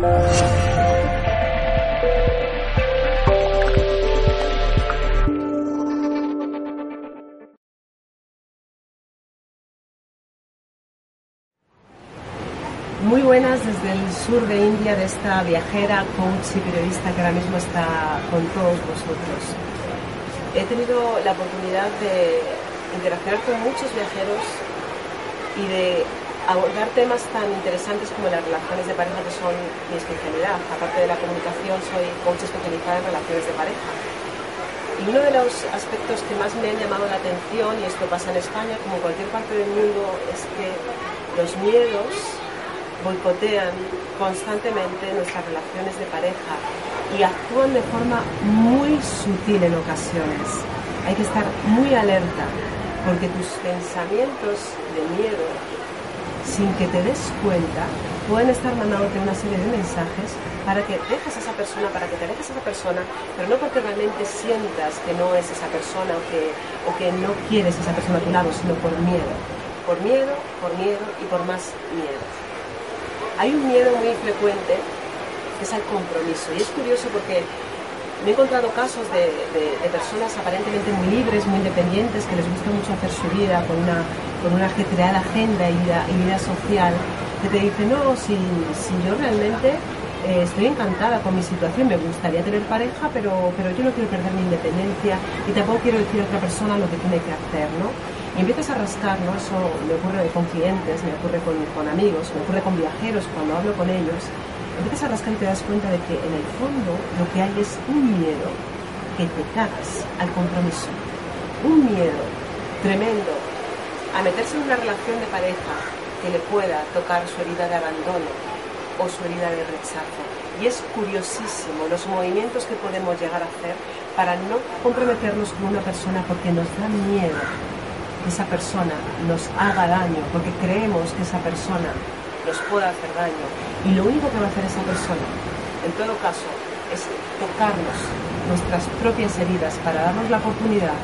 Muy buenas desde el sur de India de esta viajera, coach y periodista que ahora mismo está con todos vosotros. He tenido la oportunidad de interactuar con muchos viajeros y de abordar temas tan interesantes como las relaciones de pareja, que son mi especialidad. Aparte de la comunicación, soy coach especializada en relaciones de pareja. Y uno de los aspectos que más me han llamado la atención, y esto pasa en España como en cualquier parte del mundo, es que los miedos boicotean constantemente nuestras relaciones de pareja y actúan de forma muy sutil en ocasiones. Hay que estar muy alerta porque tus pensamientos de miedo, sin que te des cuenta, pueden estar mandándote una serie de mensajes para que dejes a esa persona, para que te dejes a esa persona, pero no porque realmente sientas que no es esa persona o que, o que no quieres a esa persona a tu lado, sino por miedo. Por miedo, por miedo y por más miedo. Hay un miedo muy frecuente que es al compromiso. Y es curioso porque me he encontrado casos de, personas aparentemente muy libres, muy independientes, que les gusta mucho hacer su vida con una, con una ajetreada agenda y vida, y vida social, que te dicen, no, si, si yo realmente eh, estoy encantada con mi situación, me gustaría tener pareja, pero, pero yo no quiero perder mi independencia y tampoco quiero decir a otra persona lo que tiene que hacer, ¿no? Y empiezas a rascar, ¿no? Eso me ocurre con clientes, me ocurre con, con amigos, me ocurre con viajeros cuando hablo con ellos. Empiezas a rascar y te das cuenta de que en el fondo lo que hay es un miedo que te cagas al compromiso. Un miedo tremendo a meterse en una relación de pareja que le pueda tocar su herida de abandono, o su herida de rechazo. Y es curiosísimo los movimientos que podemos llegar a hacer para no comprometernos con una persona porque nos da miedo que esa persona nos haga daño, porque creemos que esa persona nos pueda hacer daño. Y lo único que va a hacer esa persona, en todo caso, es tocarnos nuestras propias heridas para darnos la oportunidad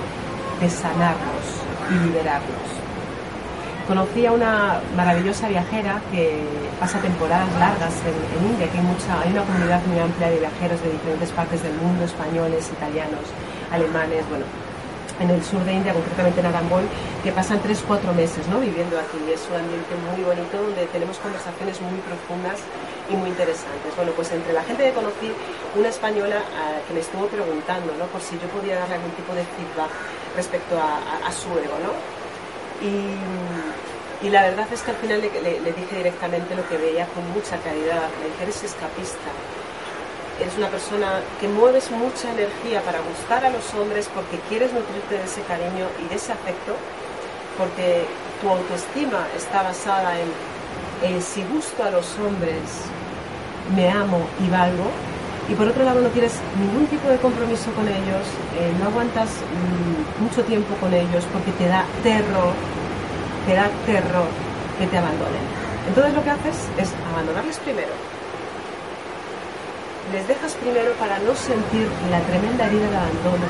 de sanarnos y liberarnos. Conocí a una maravillosa viajera que pasa temporadas largas en, India, que hay, mucha, hay una comunidad muy amplia de viajeros de diferentes partes del mundo, españoles, italianos, alemanes, bueno, en el sur de India, concretamente en Arambol, que pasan 3-4 meses ¿no? viviendo aquí. Es un ambiente muy bonito donde tenemos conversaciones muy profundas y muy interesantes. Bueno, pues entre la gente que conocí, una española que me estuvo preguntando ¿no? por si yo podía darle algún tipo de feedback respecto a, su ego. ¿no? Y, la verdad es que al final le, dije directamente lo que veía con mucha claridad. Le dije, eres escapista. Eres una persona que mueves mucha energía para gustar a los hombres porque quieres nutrirte de ese cariño y de ese afecto, porque tu autoestima está basada en, si gusto a los hombres, me amo y valgo, y por otro lado no tienes ningún tipo de compromiso con ellos, eh, no aguantas mm, mucho tiempo con ellos porque te da terror, te da terror que te abandonen. Entonces lo que haces es abandonarles primero. Les dejas primero para no sentir la tremenda herida de abandono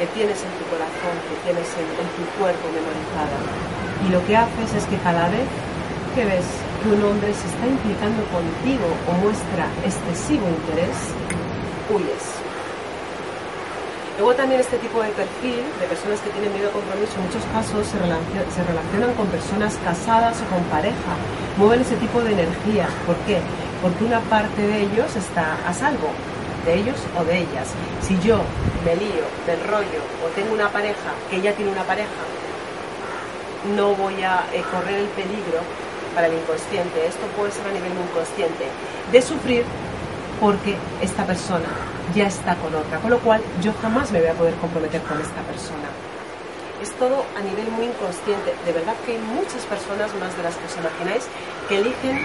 que tienes en tu corazón, que tienes en, tu cuerpo memorizada. Y lo que haces es que cada vez que ves que un hombre se está implicando contigo o muestra excesivo interés, huyes. Luego también este tipo de perfil de personas que tienen miedo a compromiso en muchos casos se, se relacionan con personas casadas o con pareja. Mueven ese tipo de energía. ¿Por qué? Porque una parte de ellos está a salvo, de ellos o de ellas. Si yo me lío, me enrollo o tengo una pareja que ya tiene una pareja, no voy a eh, correr el peligro para el inconsciente, esto puede ser a nivel inconsciente, de sufrir porque esta persona ya está con otra, con lo cual yo jamás me voy a poder comprometer con esta persona. Es todo a nivel muy inconsciente. De verdad que hay muchas personas, más de las que os imagináis, que eligen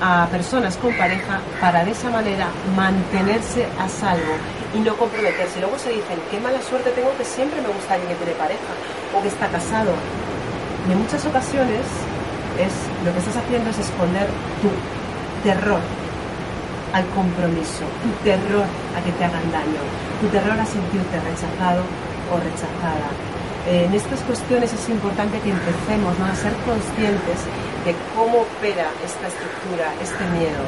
a personas con pareja para de esa manera mantenerse a salvo y no comprometerse. Luego se dicen, qué mala suerte tengo que siempre me gusta alguien que tiene pareja o que está casado. Y en muchas ocasiones es lo que estás haciendo es esconder tu terror al compromiso, tu terror a que te hagan daño, tu terror a sentirte rechazado o rechazada. en estas cuestiones es importante que empecemos a ser conscientes de cómo opera esta estructura, este miedo.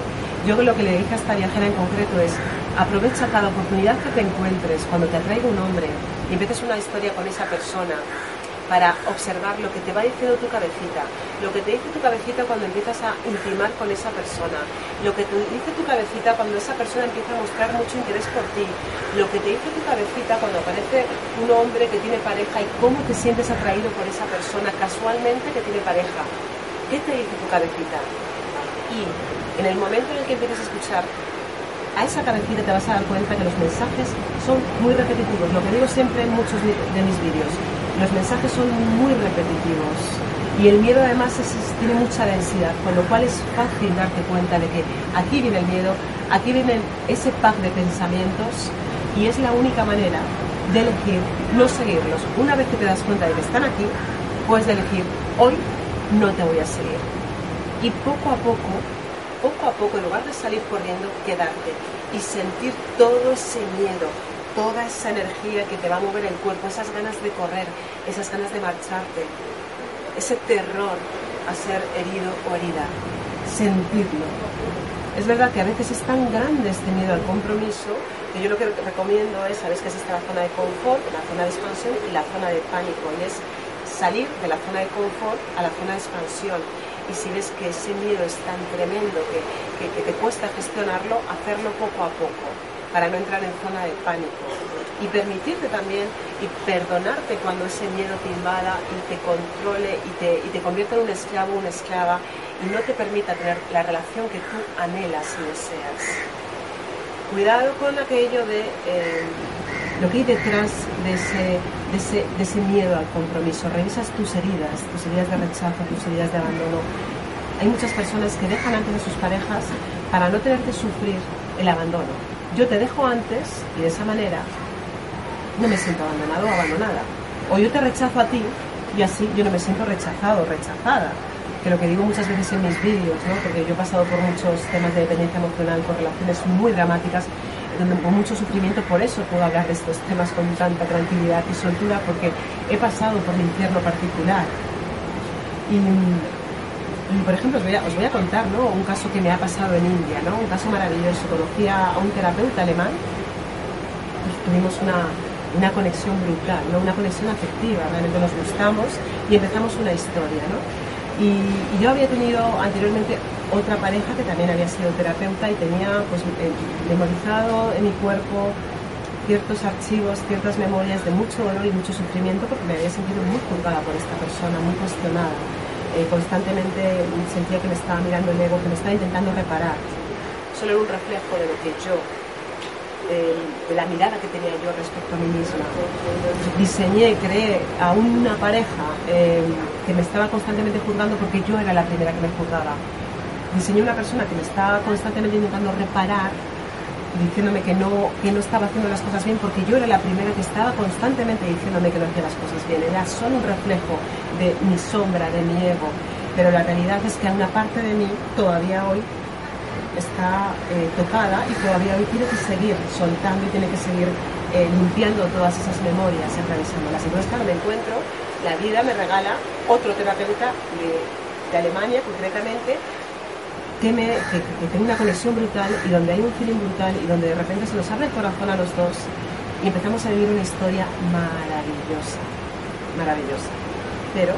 Yo lo que le dije a esta viajera en concreto es, aprovecha cada oportunidad que te encuentres, cuando te atraiga un hombre y empieces una historia con esa persona, para observar lo que te va diciendo tu cabecita, lo que te dice tu cabecita cuando empiezas a intimar con esa persona, lo que te dice tu cabecita cuando esa persona empieza a mostrar mucho interés por ti, lo que te dice tu cabecita cuando aparece un hombre que tiene pareja y cómo te sientes atraído por esa persona casualmente que tiene pareja. ¿Qué te dice tu cabecita? Y en el momento en el que empieces a escuchar a esa cabecita te vas a dar cuenta que los mensajes son muy repetitivos. Lo que digo siempre en muchos de mis vídeos los mensajes son muy repetitivos y el miedo además tiene mucha densidad, con lo cual es fácil darte cuenta de que aquí viene el miedo, aquí viene ese pack de pensamientos y es la única manera de elegir no seguirlos. Una vez que te das cuenta de que están aquí, puedes elegir hoy no te voy a seguir. Y poco a poco, poco a poco, en lugar de salir corriendo, quedarte y sentir todo ese miedo, toda esa energía que te va a mover el cuerpo, esas ganas de correr, esas ganas de marcharte, ese terror a ser herido o herida, sentirlo. Es verdad que a veces es tan grande este miedo al compromiso que yo lo que recomiendo es, sabes que existe la zona de confort, la zona de expansión y la zona de pánico, y es salir de la zona de confort a la zona de expansión. Y si ves que ese miedo es tan tremendo que, que te cuesta gestionarlo, hacerlo poco a poco para no entrar en zona de pánico y permitirte también y perdonarte cuando ese miedo te invada y te controle y te, y te convierta en un esclavo o una esclava y no te permita tener la relación que tú anhelas y deseas. Cuidado con aquello de eh, lo que hay detrás de ese, de, ese, de miedo al compromiso. Revisas tus heridas, tus heridas de rechazo, tus heridas de abandono. Hay muchas personas que dejan antes a sus parejas para no tener que sufrir el abandono yo te dejo antes y de esa manera no me siento abandonado o abandonada. O yo te rechazo a ti y así yo no me siento rechazado o rechazada. Que lo que digo muchas veces en mis vídeos, ¿no? porque yo he pasado por muchos temas de dependencia emocional, por relaciones muy dramáticas, donde con mucho sufrimiento, por eso puedo hablar de estos temas con tanta tranquilidad y soltura, porque he pasado por mi infierno particular. Y por ejemplo, os voy, a, contar un caso que me ha pasado en India, ¿no? un caso maravilloso. Conocí a, un terapeuta alemán, pues tuvimos una, una conexión brutal, ¿no? una conexión afectiva, realmente nos gustamos y empezamos una historia. ¿no? Y, yo había tenido anteriormente otra pareja que también había sido terapeuta y tenía pues, eh, memorizado en mi cuerpo ciertos archivos, ciertas memorias de mucho dolor y mucho sufrimiento porque me había sentido muy juzgada por esta persona, muy cuestionada. Eh, constantemente sentía que me estaba mirando el ego, que me estaba intentando reparar. Solo era un reflejo de lo que yo, de la mirada que tenía yo respecto a mí misma. Diseñé, creé a una pareja eh, que me estaba constantemente juzgando porque yo era la primera que me juzgaba. Diseñé una persona que me estaba constantemente intentando reparar diciéndome que no, que no estaba haciendo las cosas bien porque yo era la primera que estaba constantemente diciéndome que no hacía las cosas bien. Era solo un reflejo de mi sombra, de mi ego. Pero la realidad es que una parte de mí todavía hoy está eh, tocada y todavía hoy tiene que seguir soltando y tiene que seguir eh, limpiando todas esas memorias y atravesándolas. Entonces, claro, me encuentro, la vida me regala otro terapeuta de, de Alemania concretamente que, me, que, tengo una conexión brutal y donde hay un feeling brutal y donde de repente se nos abre el corazón a los dos y empezamos a vivir una historia maravillosa, maravillosa. Pero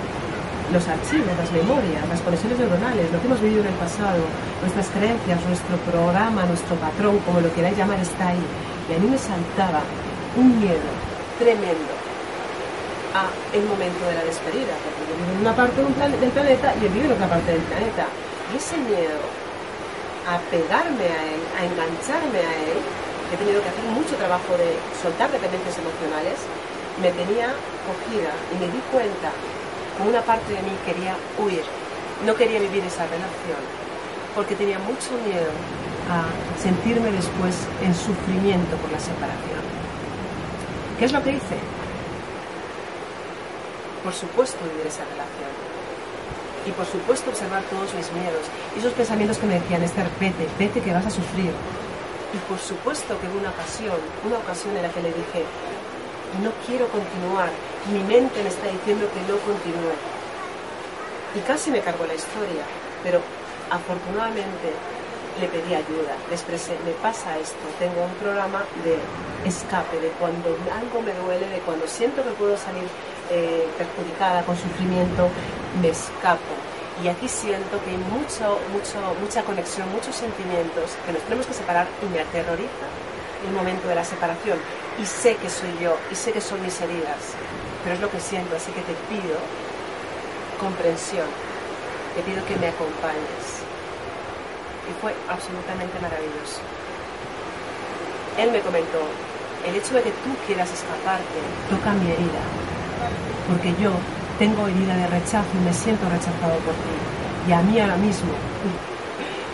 los archivos, las memorias, las conexiones neuronales, lo que hemos vivido en el pasado, nuestras creencias, nuestro programa, nuestro patrón, como lo queráis llamar, está ahí. Y a mí me saltaba un miedo tremendo a el momento de la despedida, porque yo vivo en una parte del planeta y él vive en otra parte del planeta ese miedo a pegarme a él, a engancharme a él, he tenido que hacer mucho trabajo de soltar dependencias emocionales, me tenía cogida y me di cuenta una parte de mí quería huir, no quería vivir esa relación, porque tenía mucho miedo a sentirme después en sufrimiento por la separación. ¿Qué es lo que hice? Por supuesto vivir esa relación y por supuesto observar todos mis miedos y esos pensamientos que me decían, Esther, vete, vete que vas a sufrir. Y por supuesto que hubo una ocasión, una ocasión en la que le dije, no quiero continuar, mi mente me está diciendo que no continúe. Y casi me cargó la historia, pero afortunadamente le pedí ayuda, le expresé, me pasa esto, tengo un programa de escape, de cuando algo me duele, de cuando siento que puedo salir eh, perjudicada con sufrimiento, me escapo. Y aquí siento que hay mucho, mucho, mucha conexión, muchos sentimientos que nos tenemos que separar y me aterroriza el momento de la separación. Y sé que soy yo, y sé que son mis heridas, pero es lo que siento, así que te pido comprensión, te pido que me acompañes y fue absolutamente maravilloso. Él me comentó, el hecho de que tú quieras escaparte toca mi herida, porque yo tengo herida de rechazo y me siento rechazado por ti. Y a mí ahora mismo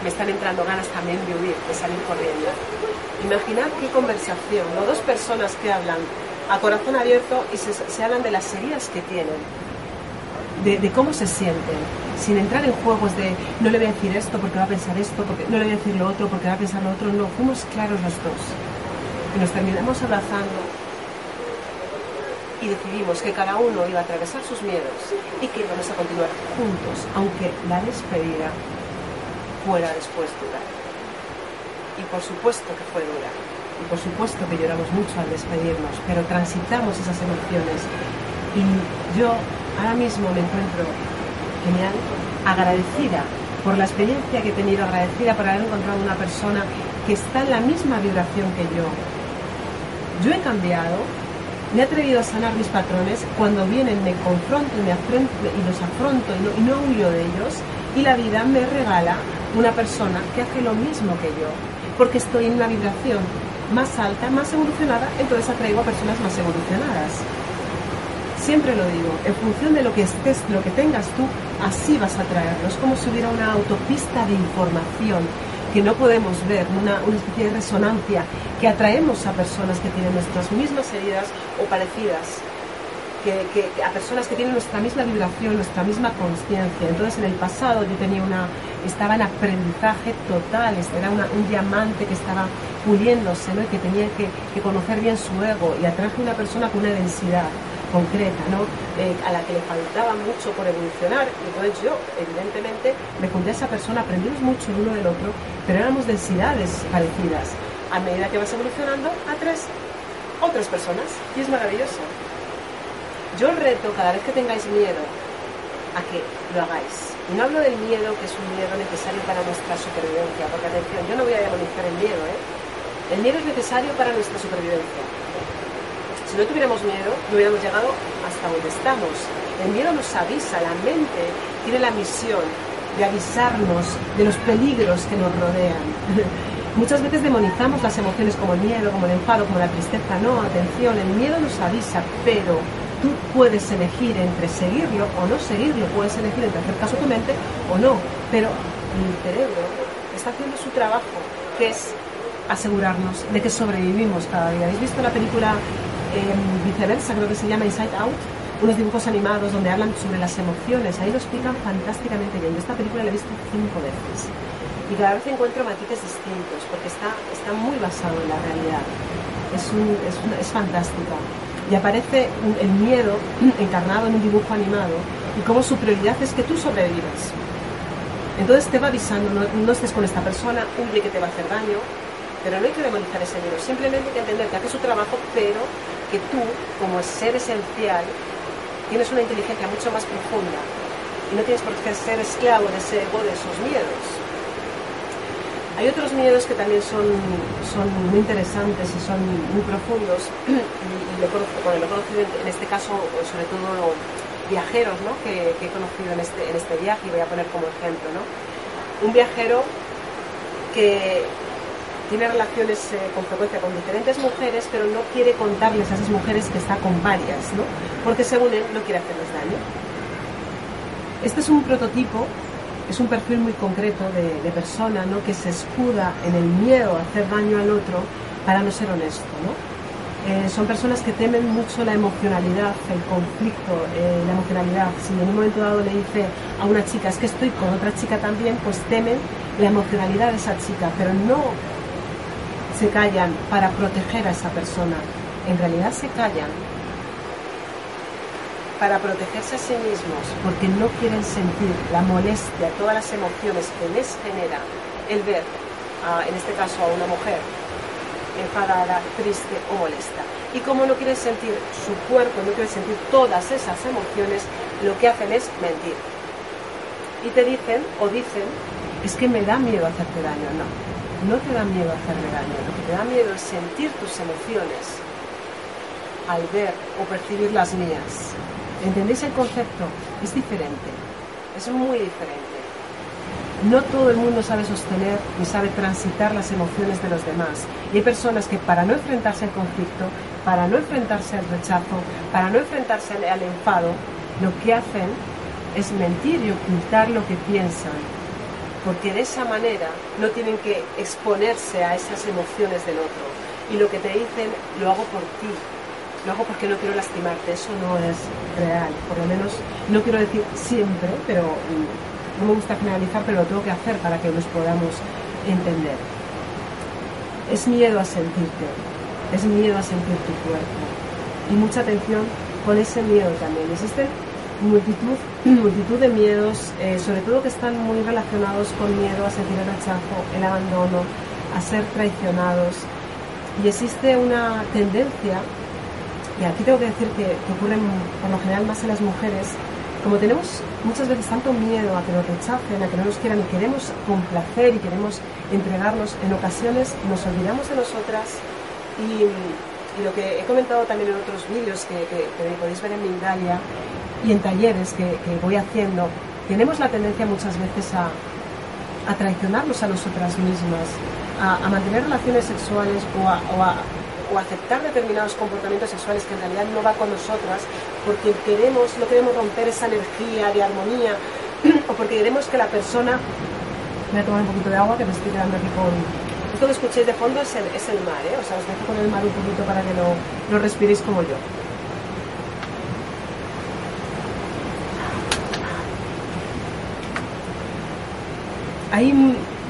me están entrando ganas también de huir, de salir corriendo. Imaginad qué conversación, no dos personas que hablan a corazón abierto y se, hablan de las heridas que tienen, de, cómo se sienten, sin entrar en juegos de no le voy a decir esto porque va a pensar esto, porque no le voy a decir lo otro porque va a pensar lo otro, no, fuimos claros los dos. Y nos terminamos abrazando y decidimos que cada uno iba a atravesar sus miedos y que íbamos a continuar juntos, aunque la despedida fuera después dura. Y por supuesto que fue dura. Por supuesto que lloramos mucho al despedirnos, pero transitamos esas emociones. Y yo ahora mismo me encuentro genial, agradecida por la experiencia que he tenido, agradecida por haber encontrado una persona que está en la misma vibración que yo. Yo he cambiado, me he atrevido a sanar mis patrones, cuando vienen me confronto y, me y los afronto y no huyo de ellos, y la vida me regala una persona que hace lo mismo que yo, porque estoy en una vibración más alta, más evolucionada, entonces atraigo a personas más evolucionadas. Siempre lo digo, en función de lo que estés, lo que tengas tú, así vas a traerlo. Es como si hubiera una autopista de información que no podemos ver, una, especie de resonancia que atraemos a personas que tienen nuestras mismas heridas o parecidas. Que, a personas que tienen nuestra misma vibración, nuestra misma conciencia. Entonces en el pasado yo tenía una, estaba en aprendizaje total, era un diamante que estaba puliéndose, ¿no? y que tenía que, conocer bien su ego y atraje a una persona con una densidad concreta, ¿no? Eh, a la que le faltaba mucho por evolucionar. Y entonces yo, evidentemente, me junté a esa persona, aprendimos mucho el uno del otro, pero éramos densidades parecidas. A medida que vas evolucionando, a tres otras personas. Y es maravilloso. Yo reto, cada vez que tengáis miedo, a que lo hagáis. Y no hablo del miedo, que es un miedo necesario para nuestra supervivencia, porque atención, yo no voy a demonizar el miedo, ¿eh? El miedo es necesario para nuestra supervivencia si no tuviéramos miedo, no hubiéramos llegado hasta donde estamos. El miedo nos avisa, la mente tiene la misión de avisarnos de los peligros que nos rodean. Muchas veces demonizamos las emociones como el miedo, como el enfado, como la tristeza. No, atención, el miedo nos avisa, pero tú puedes elegir entre seguirlo o no seguirlo, puedes elegir entre hacer caso a tu mente o no, pero el cerebro está haciendo su trabajo, que es asegurarnos de que sobrevivimos cada día. ¿Habéis visto la película viceversa, creo que se llama Inside Out, unos dibujos animados donde hablan sobre las emociones. Ahí lo explican fantásticamente bien. Yo esta película la he visto cinco veces y cada vez encuentro matices distintos porque está, está muy basado en la realidad. Es, es, es fantástica. Y aparece el miedo encarnado en un dibujo animado y cómo su prioridad es que tú sobrevivas. Entonces te va avisando, no, estés con esta persona, huye que te va a hacer daño, pero no hay que demonizar ese miedo, simplemente hay que entender que hace su trabajo, pero que tú, como ser esencial, tienes una inteligencia mucho más profunda y no tienes por qué ser esclavo de ese ego, de esos miedos. Hay otros miedos que también son, son muy interesantes y son muy profundos, y, lo, he conocido en, este caso, sobre todo viajeros ¿no? que, he conocido en este, en este viaje, y voy a poner como ejemplo. ¿no? Un viajero que tiene relaciones eh, con frecuencia con diferentes mujeres, pero no quiere contarles a esas mujeres que está con varias, ¿no? Porque según él no quiere hacerles daño. Este es un prototipo, es un perfil muy concreto de, persona, ¿no? Que se escuda en el miedo a hacer daño al otro para no ser honesto, ¿no? Eh, son personas que temen mucho la emocionalidad, el conflicto, eh, la emocionalidad. Si en un momento dado le dice a una chica, es que estoy con otra chica también, pues temen la emocionalidad de esa chica, pero no se callan para proteger a esa persona. En realidad se callan para protegerse a sí mismos porque no quieren sentir la molestia, todas las emociones que les genera el ver en este caso a una mujer, enfadada, triste o molesta. Y como no quiere sentir su cuerpo, no quiere sentir todas esas emociones, lo que hacen es mentir. Y te dicen o dicen, es que me da miedo hacerte daño. No, no te da miedo hacerme daño. Lo que te da miedo es sentir tus emociones al ver o percibir las mías. ¿Entendéis el concepto? Es diferente, es muy diferente. No todo el mundo sabe sostener ni sabe transitar las emociones de los demás. Y hay personas que para no enfrentarse al conflicto, para no enfrentarse al rechazo, para no enfrentarse al enfado, lo que hacen es mentir y ocultar lo que piensan. Porque de esa manera no tienen que exponerse a esas emociones del otro. Y lo que te dicen, lo hago por ti, lo hago porque no quiero lastimarte, eso no es real, por lo menos no quiero decir siempre, pero mm, no me gusta generalizar, pero lo tengo que hacer para que nos podamos entender. Es miedo a sentirte, es miedo a sentir tu cuerpo y mucha atención con ese miedo también. Existen multitud, multitud de miedos, eh, sobre todo que están muy relacionados con miedo a sentir el rechazo, el abandono, a ser traicionados. Y existe una tendencia y aquí tengo que decir que, ocurre por lo general más en las mujeres, como tenemos muchas veces tanto miedo a que nos rechacen, a que no nos quieran y queremos complacer y queremos entregarnos, en ocasiones nos olvidamos de nosotras. Y, lo que he comentado también en otros vídeos que, podéis ver en Mindalia y en talleres que, voy haciendo, tenemos la tendencia muchas veces a, traicionarnos a nosotras mismas, a, mantener relaciones sexuales o a aceptar determinados comportamientos sexuales que en realidad no va con nosotras porque queremos, no queremos romper esa energía de armonía o porque queremos que la persona... Voy a tomar un poquito de agua que me estoy quedando aquí con... Esto que escuchéis de fondo es el, es el mar, ¿eh? O sea, os dejo con el mar un poquito para que lo, lo respiréis como yo. Hay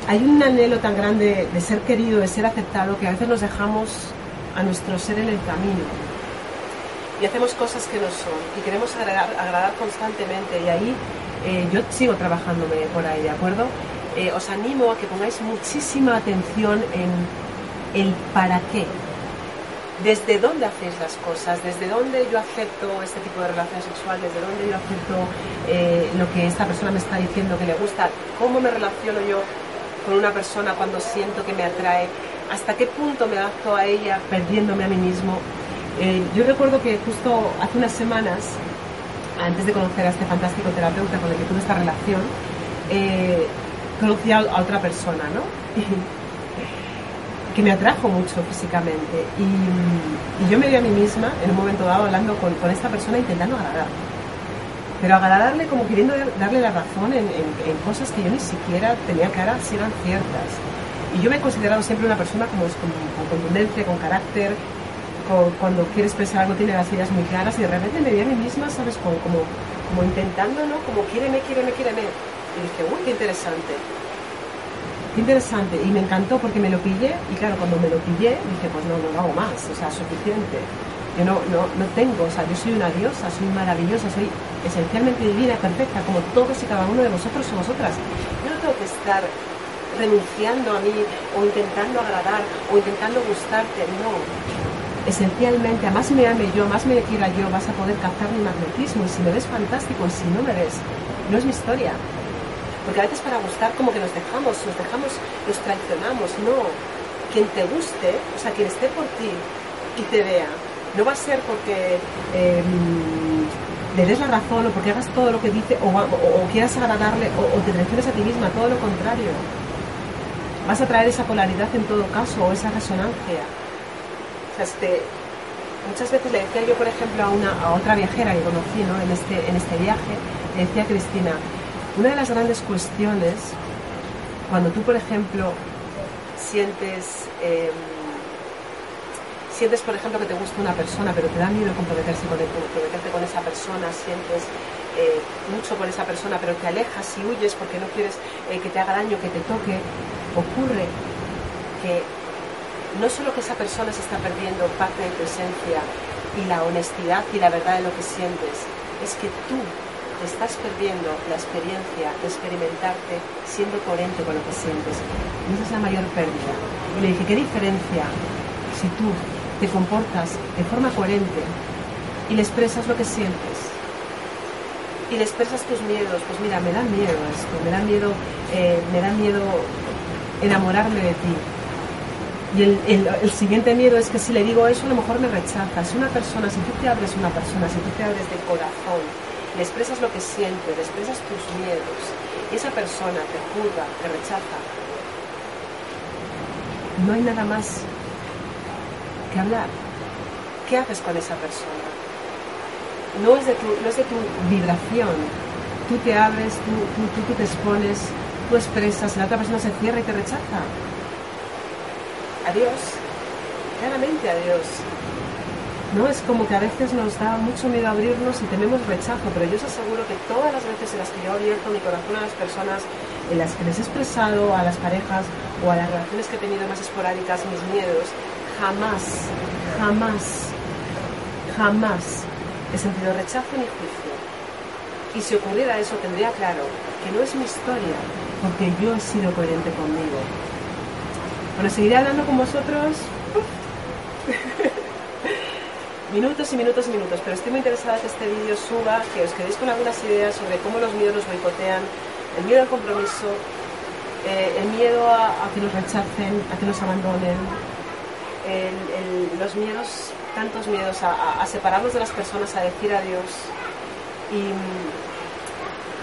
hay un anhelo tan grande de ser querido, de ser aceptado, que a veces nos dejamos a nuestro ser en el camino. Y hacemos cosas que no son y queremos agradar, constantemente y ahí eh, yo sigo trabajándome por ahí, ¿de acuerdo? Eh, os animo a que pongáis muchísima atención en el para qué. Desde dónde hacéis las cosas, desde dónde yo acepto este tipo de relación sexual, desde dónde yo acepto eh, lo que esta persona me está diciendo que le gusta, cómo me relaciono yo con una persona cuando siento que me atrae, hasta qué punto me adapto a ella perdiéndome a mí mismo. Eh, yo recuerdo que justo hace unas semanas, antes de conocer a este fantástico terapeuta con el que tuve esta relación, eh, conocí a, otra persona, ¿no? que me atrajo mucho físicamente. Y, yo me vi a mí misma en un momento dado hablando con, esta persona intentando agradar. Pero agradarle como queriendo darle la razón en, cosas que yo ni siquiera tenía cara si eran ciertas. Y yo me he considerado siempre una persona como, con, contundencia, con carácter, cuando quiere expresar algo tiene las ideas muy claras y de repente me vi a mí misma, ¿sabes? Como, como, como intentando, ¿no? Como quiéreme, quiéreme, quiéreme. Y dije, uy, qué interesante. Qué interesante. Y me encantó porque me lo pillé y claro, cuando me lo pillé dije, pues no, no lo hago más, o sea, suficiente. Yo no, no, no tengo, o sea, yo soy una diosa, soy maravillosa, soy esencialmente divina, perfecta, como todos y cada uno de vosotros y vosotras. Yo no tengo que estar renunciando a mí o intentando agradar o intentando gustarte, no. Esencialmente, a más me ame yo, más me quiera yo, vas a poder captar mi magnetismo y si me ves fantástico si no me ves, no es mi historia. Porque a veces para gustar como que nos dejamos, nos dejamos, nos traicionamos, no. Quien te guste, o sea, quien esté por ti y te vea, no va a ser porque em, le des la razón o porque hagas todo lo que dice o, quieras agradarle o, o te traiciones a ti misma, todo lo contrario vas a traer esa polaridad en todo caso o esa resonancia. Muchas veces le decía yo, por ejemplo, a, una, a otra viajera que conocí en, este, en este viaje, le decía a Cristina, una de las grandes cuestiones, cuando tú, por ejemplo, sientes, em, sientes, por ejemplo, que te gusta una persona, pero te da miedo comprometerse con, comprometerte con esa persona, sientes eh, mucho por esa persona, pero te alejas y huyes porque no quieres eh, que te haga daño, que te toque, ocurre que no solo que esa persona se está perdiendo parte de tu esencia y la honestidad y la verdad de lo que sientes, es que tú te estás perdiendo la experiencia de experimentarte siendo coherente con lo que sientes. Y esa es la mayor pérdida. Y le dije, ¿qué diferencia si tú te comportas de forma coherente y le expresas lo que sientes? Y le expresas tus miedos, pues mira, me da miedo esto, me da miedo, eh, me da miedo enamorarme de ti, y el, siguiente miedo es que si le digo eso, a lo mejor me rechaza. Si una persona, si tú te abres una persona, si tú te abres de corazón, le expresas lo que siente, le expresas tus miedos, y esa persona te juzga, te rechaza, no hay nada más que hablar. ¿Qué haces con esa persona? No es de tu, no es de tu vibración. Tú te abres, tú, tú, te expones, tú expresas, la otra persona se cierra y te rechaza a Dios, claramente a Dios. ¿No? Es como que a veces nos da mucho miedo abrirnos y tenemos rechazo, pero yo os aseguro que todas las veces en las que yo he abierto mi corazón a las personas, en las que les he expresado a las parejas o a las relaciones que he tenido más esporádicas, mis miedos, jamás, jamás, jamás he sentido rechazo ni juicio. Y si ocurriera eso, tendría claro que no es mi historia, porque yo he sido coherente conmigo. Bueno, seguiré hablando con vosotros minutos y minutos y minutos, pero estoy muy interesada que este vídeo suba, que os quedéis con algunas ideas sobre cómo los miedos nos boicotean, el miedo al compromiso, eh, el miedo a, que nos rechacen, a que nos abandonen, los miedos, tantos miedos a, a, separarnos de las personas, a decir adiós. Y,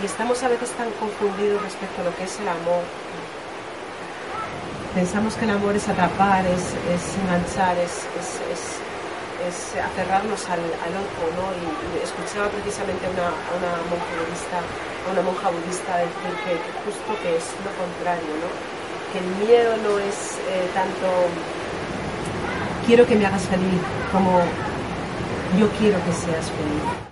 y estamos a veces tan confundidos respecto a lo que es el amor, pensamos que el amor es atrapar, es, enganchar, es, es, aferrarnos al, otro, ¿no? Y, escuchaba precisamente a una, una monja budista, a una monja budista decir que, justo que es lo contrario, ¿no? Que el miedo no es eh, tanto quiero que me hagas feliz como yo quiero que seas feliz.